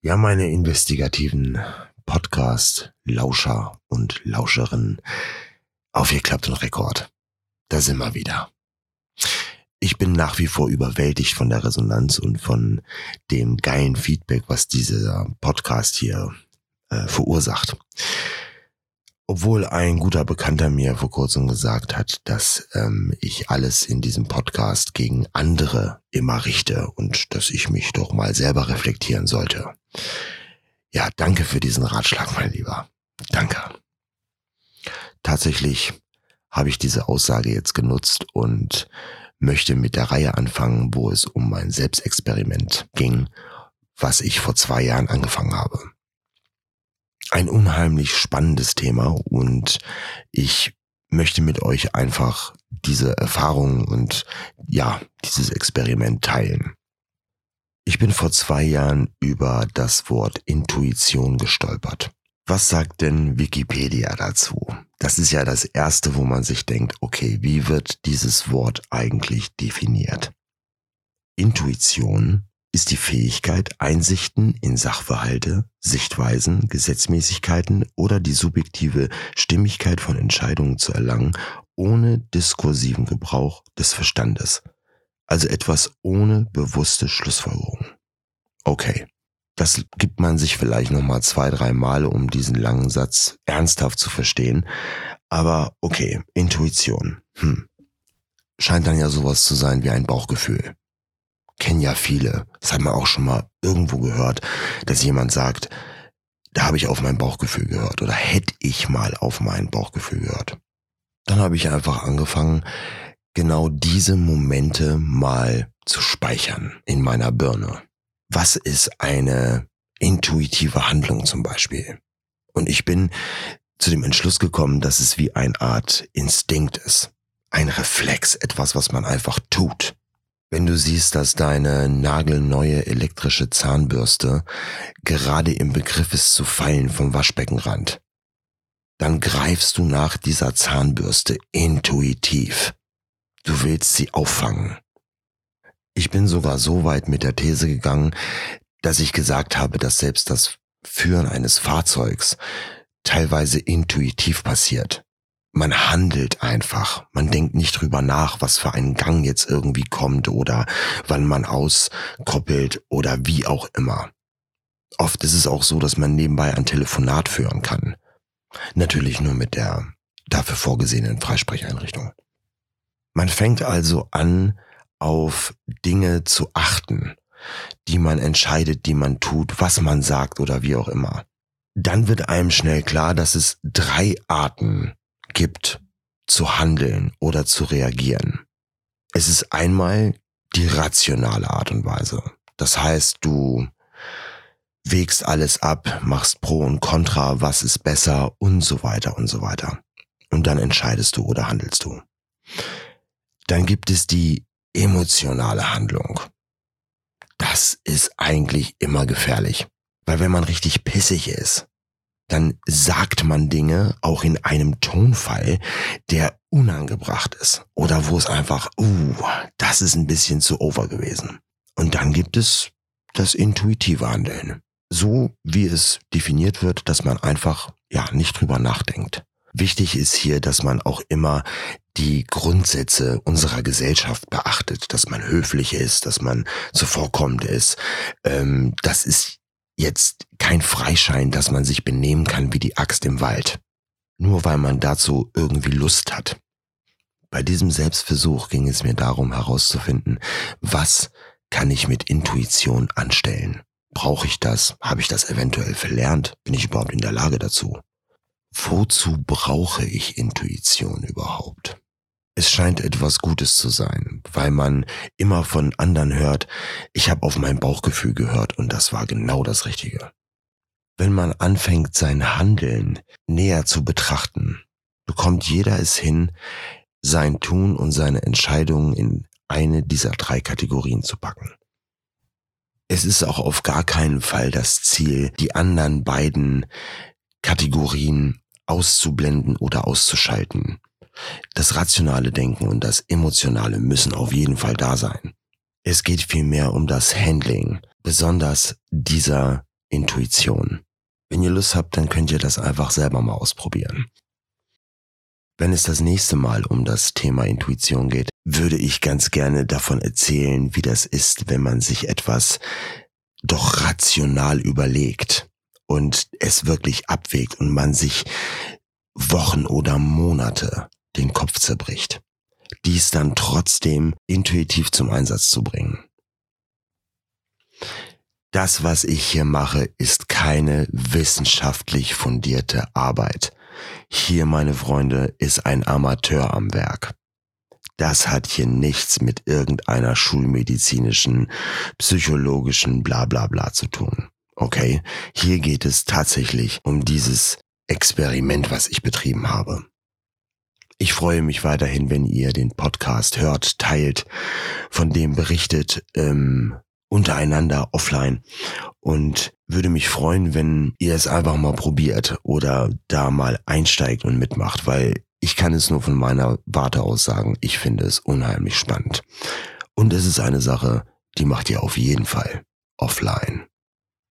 Ja, meine investigativen Podcast-Lauscher und Lauscherinnen. Aufgeklappt und Rekord. Da sind wir wieder. Ich bin nach wie vor überwältigt von der Resonanz und von dem geilen Feedback, was dieser Podcast hier äh, verursacht. Obwohl ein guter Bekannter mir vor kurzem gesagt hat, dass ähm, ich alles in diesem Podcast gegen andere immer richte und dass ich mich doch mal selber reflektieren sollte. Ja, danke für diesen Ratschlag, mein Lieber. Danke. Tatsächlich habe ich diese Aussage jetzt genutzt und möchte mit der Reihe anfangen, wo es um mein Selbstexperiment ging, was ich vor zwei Jahren angefangen habe ein unheimlich spannendes Thema und ich möchte mit euch einfach diese Erfahrung und ja, dieses Experiment teilen. Ich bin vor zwei Jahren über das Wort Intuition gestolpert. Was sagt denn Wikipedia dazu? Das ist ja das Erste, wo man sich denkt, okay, wie wird dieses Wort eigentlich definiert? Intuition ist die Fähigkeit, Einsichten in Sachverhalte, Sichtweisen, Gesetzmäßigkeiten oder die subjektive Stimmigkeit von Entscheidungen zu erlangen, ohne diskursiven Gebrauch des Verstandes. Also etwas ohne bewusste Schlussfolgerung. Okay. Das gibt man sich vielleicht nochmal zwei, drei Male, um diesen langen Satz ernsthaft zu verstehen. Aber okay, Intuition. Hm. Scheint dann ja sowas zu sein wie ein Bauchgefühl kennen ja viele. Das hat man auch schon mal irgendwo gehört, dass jemand sagt, da habe ich auf mein Bauchgefühl gehört oder hätte ich mal auf mein Bauchgefühl gehört. Dann habe ich einfach angefangen, genau diese Momente mal zu speichern in meiner Birne. Was ist eine intuitive Handlung zum Beispiel? Und ich bin zu dem Entschluss gekommen, dass es wie eine Art Instinkt ist. Ein Reflex, etwas, was man einfach tut. Wenn du siehst, dass deine nagelneue elektrische Zahnbürste gerade im Begriff ist zu fallen vom Waschbeckenrand, dann greifst du nach dieser Zahnbürste intuitiv. Du willst sie auffangen. Ich bin sogar so weit mit der These gegangen, dass ich gesagt habe, dass selbst das Führen eines Fahrzeugs teilweise intuitiv passiert man handelt einfach. Man denkt nicht drüber nach, was für ein Gang jetzt irgendwie kommt oder wann man auskoppelt oder wie auch immer. Oft ist es auch so, dass man nebenbei ein Telefonat führen kann. Natürlich nur mit der dafür vorgesehenen Freisprecheinrichtung. Man fängt also an, auf Dinge zu achten, die man entscheidet, die man tut, was man sagt oder wie auch immer. Dann wird einem schnell klar, dass es drei Arten gibt, zu handeln oder zu reagieren. Es ist einmal die rationale Art und Weise. Das heißt, du wägst alles ab, machst Pro und Contra, was ist besser und so weiter und so weiter. Und dann entscheidest du oder handelst du. Dann gibt es die emotionale Handlung. Das ist eigentlich immer gefährlich. Weil wenn man richtig pissig ist, dann sagt man Dinge auch in einem Tonfall, der unangebracht ist oder wo es einfach, uh, das ist ein bisschen zu over gewesen. Und dann gibt es das intuitive Handeln. So wie es definiert wird, dass man einfach, ja, nicht drüber nachdenkt. Wichtig ist hier, dass man auch immer die Grundsätze unserer Gesellschaft beachtet, dass man höflich ist, dass man zuvorkommend ist. Ähm, das ist jetzt kein Freischein, dass man sich benehmen kann wie die Axt im Wald. Nur weil man dazu irgendwie Lust hat. Bei diesem Selbstversuch ging es mir darum herauszufinden, was kann ich mit Intuition anstellen? Brauche ich das? Habe ich das eventuell verlernt? Bin ich überhaupt in der Lage dazu? Wozu brauche ich Intuition überhaupt? es scheint etwas Gutes zu sein, weil man immer von anderen hört, ich habe auf mein Bauchgefühl gehört und das war genau das Richtige. Wenn man anfängt, sein Handeln näher zu betrachten, bekommt jeder es hin, sein Tun und seine Entscheidungen in eine dieser drei Kategorien zu packen. Es ist auch auf gar keinen Fall das Ziel, die anderen beiden Kategorien auszublenden oder auszuschalten. Das rationale Denken und das emotionale müssen auf jeden Fall da sein. Es geht vielmehr um das Handling, besonders dieser Intuition. Wenn ihr Lust habt, dann könnt ihr das einfach selber mal ausprobieren. Wenn es das nächste Mal um das Thema Intuition geht, würde ich ganz gerne davon erzählen, wie das ist, wenn man sich etwas doch rational überlegt und es wirklich abwägt und man sich Wochen oder Monate den Kopf zerbricht. Dies dann trotzdem intuitiv zum Einsatz zu bringen. Das, was ich hier mache, ist keine wissenschaftlich fundierte Arbeit. Hier, meine Freunde, ist ein Amateur am Werk. Das hat hier nichts mit irgendeiner schulmedizinischen, psychologischen Blablabla bla bla zu tun. Okay? Hier geht es tatsächlich um dieses Experiment, was ich betrieben habe. Ich freue mich weiterhin, wenn ihr den Podcast hört, teilt, von dem berichtet, ähm, untereinander offline und würde mich freuen, wenn ihr es einfach mal probiert oder da mal einsteigt und mitmacht, weil ich kann es nur von meiner Warte aus sagen, ich finde es unheimlich spannend. Und es ist eine Sache, die macht ihr auf jeden Fall offline.